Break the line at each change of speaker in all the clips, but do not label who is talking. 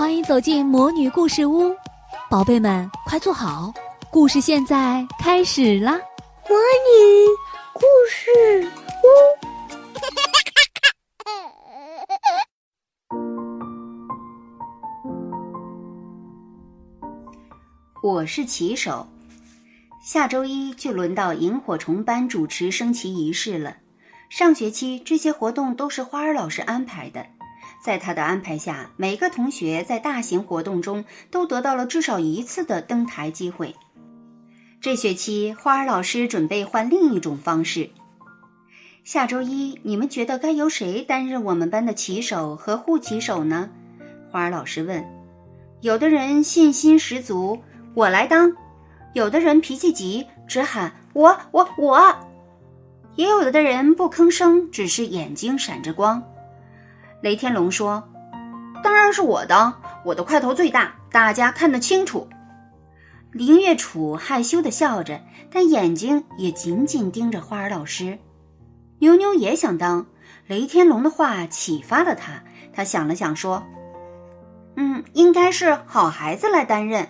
欢迎走进魔女故事屋，宝贝们快坐好，故事现在开始啦！
魔女故事屋，
我是骑手。下周一就轮到萤火虫班主持升旗仪式了。上学期这些活动都是花儿老师安排的。在他的安排下，每个同学在大型活动中都得到了至少一次的登台机会。这学期，花儿老师准备换另一种方式。下周一，你们觉得该由谁担任我们班的旗手和护旗手呢？花儿老师问。有的人信心十足，我来当；有的人脾气急，只喊我我我；也有的人不吭声，只是眼睛闪着光。雷天龙说：“当然是我的，我的块头最大，大家看得清楚。”林月楚害羞地笑着，但眼睛也紧紧盯着花儿老师。牛牛也想当，雷天龙的话启发了他。他想了想说：“嗯，应该是好孩子来担任。”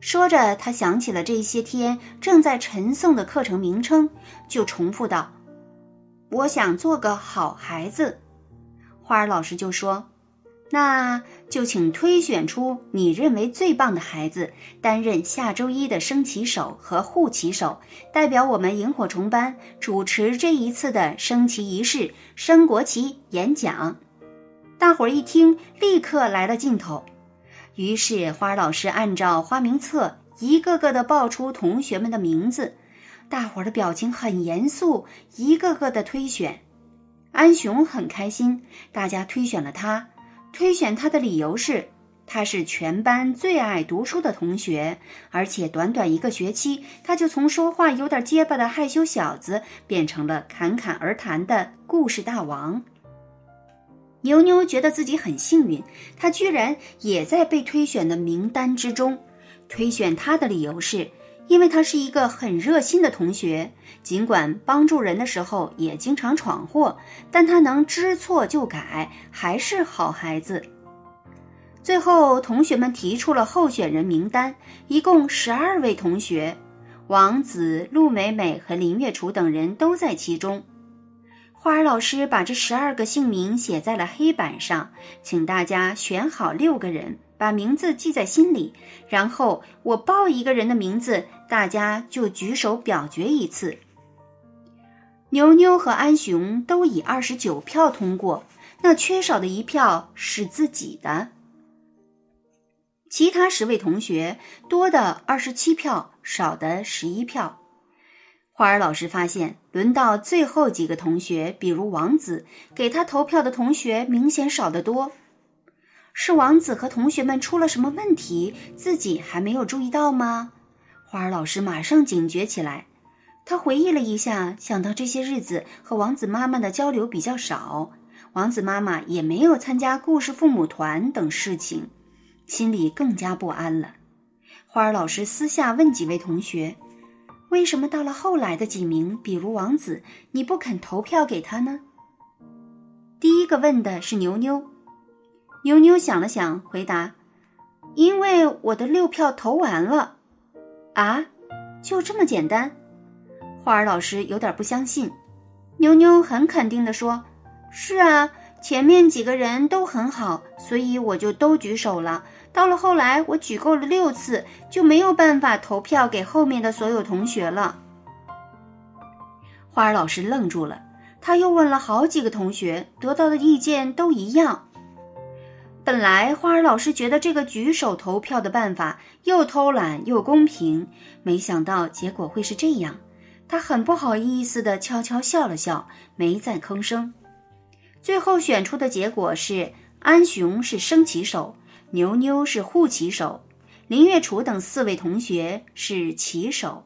说着，他想起了这些天正在陈诵的课程名称，就重复道：“我想做个好孩子。”花儿老师就说：“那就请推选出你认为最棒的孩子，担任下周一的升旗手和护旗手，代表我们萤火虫班主持这一次的升旗仪式、升国旗、演讲。”大伙儿一听，立刻来了劲头。于是花儿老师按照花名册一个个的报出同学们的名字，大伙儿的表情很严肃，一个个的推选。安雄很开心，大家推选了他。推选他的理由是，他是全班最爱读书的同学，而且短短一个学期，他就从说话有点结巴的害羞小子，变成了侃侃而谈的故事大王。牛牛觉得自己很幸运，他居然也在被推选的名单之中。推选他的理由是。因为他是一个很热心的同学，尽管帮助人的时候也经常闯祸，但他能知错就改，还是好孩子。最后，同学们提出了候选人名单，一共十二位同学，王子、陆美美和林月楚等人都在其中。花儿老师把这十二个姓名写在了黑板上，请大家选好六个人。把名字记在心里，然后我报一个人的名字，大家就举手表决一次。牛牛和安雄都以二十九票通过，那缺少的一票是自己的。其他十位同学多的二十七票，少的十一票。花儿老师发现，轮到最后几个同学，比如王子，给他投票的同学明显少得多。是王子和同学们出了什么问题，自己还没有注意到吗？花儿老师马上警觉起来。他回忆了一下，想到这些日子和王子妈妈的交流比较少，王子妈妈也没有参加故事父母团等事情，心里更加不安了。花儿老师私下问几位同学：“为什么到了后来的几名，比如王子，你不肯投票给他呢？”第一个问的是牛牛。妞妞想了想，回答：“因为我的六票投完了。”啊，就这么简单？花儿老师有点不相信。妞妞很肯定地说：“是啊，前面几个人都很好，所以我就都举手了。到了后来，我举够了六次，就没有办法投票给后面的所有同学了。”花儿老师愣住了，他又问了好几个同学，得到的意见都一样。本来花儿老师觉得这个举手投票的办法又偷懒又公平，没想到结果会是这样。他很不好意思地悄悄笑了笑，没再吭声。最后选出的结果是：安雄是升旗手，牛牛是护旗手，林月楚等四位同学是旗手。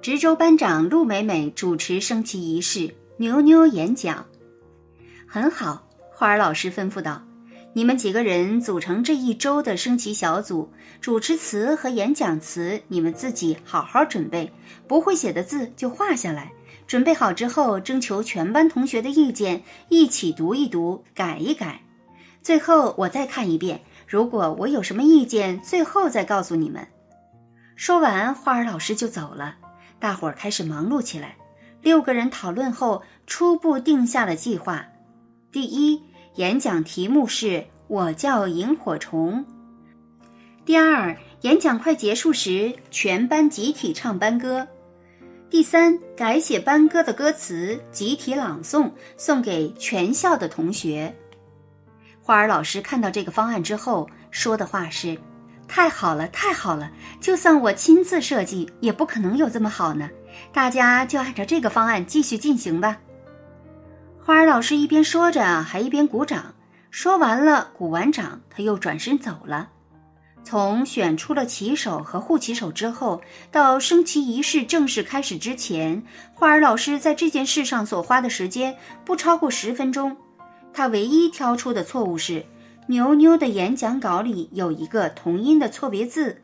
值周班长陆美美主持升旗仪式，牛牛演讲。很好，花儿老师吩咐道。你们几个人组成这一周的升旗小组，主持词和演讲词你们自己好好准备，不会写的字就画下来。准备好之后，征求全班同学的意见，一起读一读，改一改。最后我再看一遍，如果我有什么意见，最后再告诉你们。说完，花儿老师就走了。大伙儿开始忙碌起来。六个人讨论后，初步定下了计划：第一，演讲题目是“我叫萤火虫”；第二，演讲快结束时，全班集体唱班歌；第三，改写班歌的歌词，集体朗诵，送给全校的同学。花儿老师看到这个方案之后说的话是：“太好了，太好了！就算我亲自设计，也不可能有这么好呢。大家就按照这个方案继续进行吧。”花儿老师一边说着，还一边鼓掌。说完了，鼓完掌，他又转身走了。从选出了旗手和护旗手之后，到升旗仪式正式开始之前，花儿老师在这件事上所花的时间不超过十分钟。他唯一挑出的错误是，牛妞的演讲稿里有一个同音的错别字。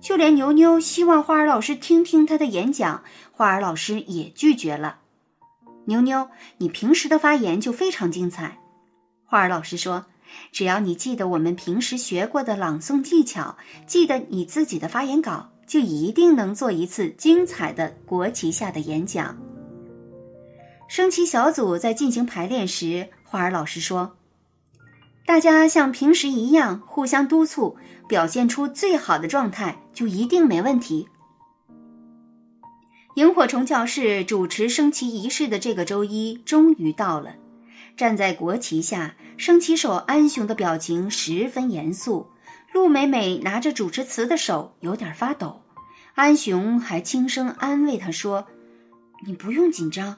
就连牛妞希望花儿老师听听他的演讲，花儿老师也拒绝了。妞妞，你平时的发言就非常精彩。花儿老师说：“只要你记得我们平时学过的朗诵技巧，记得你自己的发言稿，就一定能做一次精彩的国旗下的演讲。”升旗小组在进行排练时。花儿老师说：“大家像平时一样互相督促，表现出最好的状态，就一定没问题。”萤火虫教室主持升旗仪式的这个周一终于到了。站在国旗下，升旗手安雄的表情十分严肃。陆美美拿着主持词的手有点发抖，安雄还轻声安慰她说：“你不用紧张。”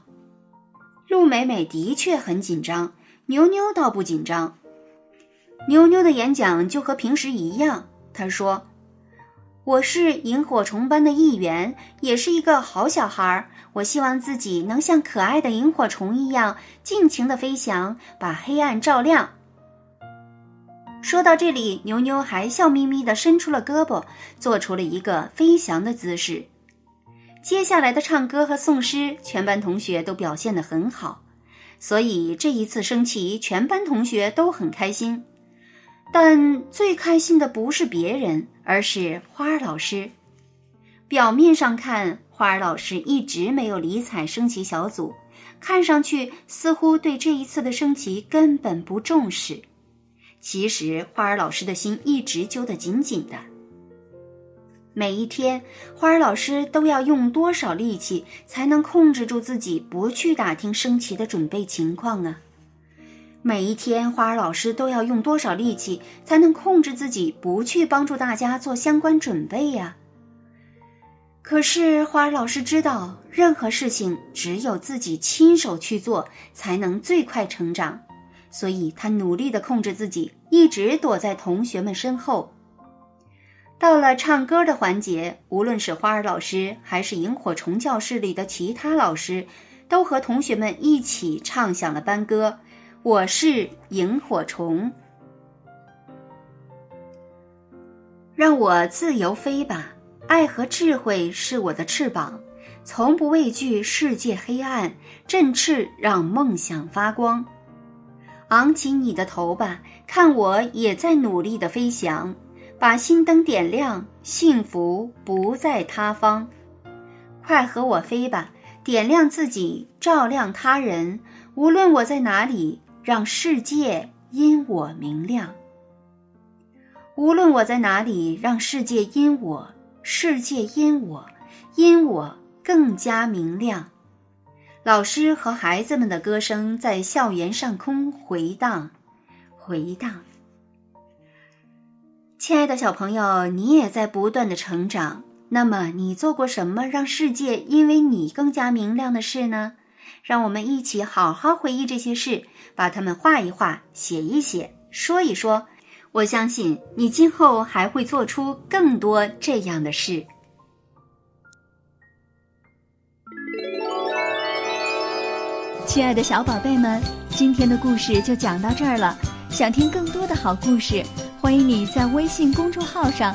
陆美美的确很紧张。牛牛倒不紧张，牛牛的演讲就和平时一样。他说：“我是萤火虫班的一员，也是一个好小孩儿。我希望自己能像可爱的萤火虫一样，尽情的飞翔，把黑暗照亮。”说到这里，牛牛还笑眯眯的伸出了胳膊，做出了一个飞翔的姿势。接下来的唱歌和诵诗，全班同学都表现得很好。所以这一次升旗，全班同学都很开心，但最开心的不是别人，而是花儿老师。表面上看，花儿老师一直没有理睬升旗小组，看上去似乎对这一次的升旗根本不重视。其实，花儿老师的心一直揪得紧紧的。每一天，花儿老师都要用多少力气才能控制住自己不去打听升旗的准备情况啊？每一天，花儿老师都要用多少力气才能控制自己不去帮助大家做相关准备呀？可是，花儿老师知道，任何事情只有自己亲手去做，才能最快成长，所以他努力的控制自己，一直躲在同学们身后。到了唱歌的环节，无论是花儿老师还是萤火虫教室里的其他老师，都和同学们一起唱响了班歌。我是萤火虫，让我自由飞吧！爱和智慧是我的翅膀，从不畏惧世界黑暗，振翅让梦想发光。昂起你的头吧，看我也在努力的飞翔。把心灯点亮，幸福不在他方。快和我飞吧，点亮自己，照亮他人。无论我在哪里，让世界因我明亮。无论我在哪里，让世界因我，世界因我，因我更加明亮。老师和孩子们的歌声在校园上空回荡，回荡。亲爱的小朋友，你也在不断的成长。那么，你做过什么让世界因为你更加明亮的事呢？让我们一起好好回忆这些事，把它们画一画、写一写、说一说。我相信你今后还会做出更多这样的事。
亲爱的小宝贝们，今天的故事就讲到这儿了。想听更多的好故事。欢迎你在微信公众号上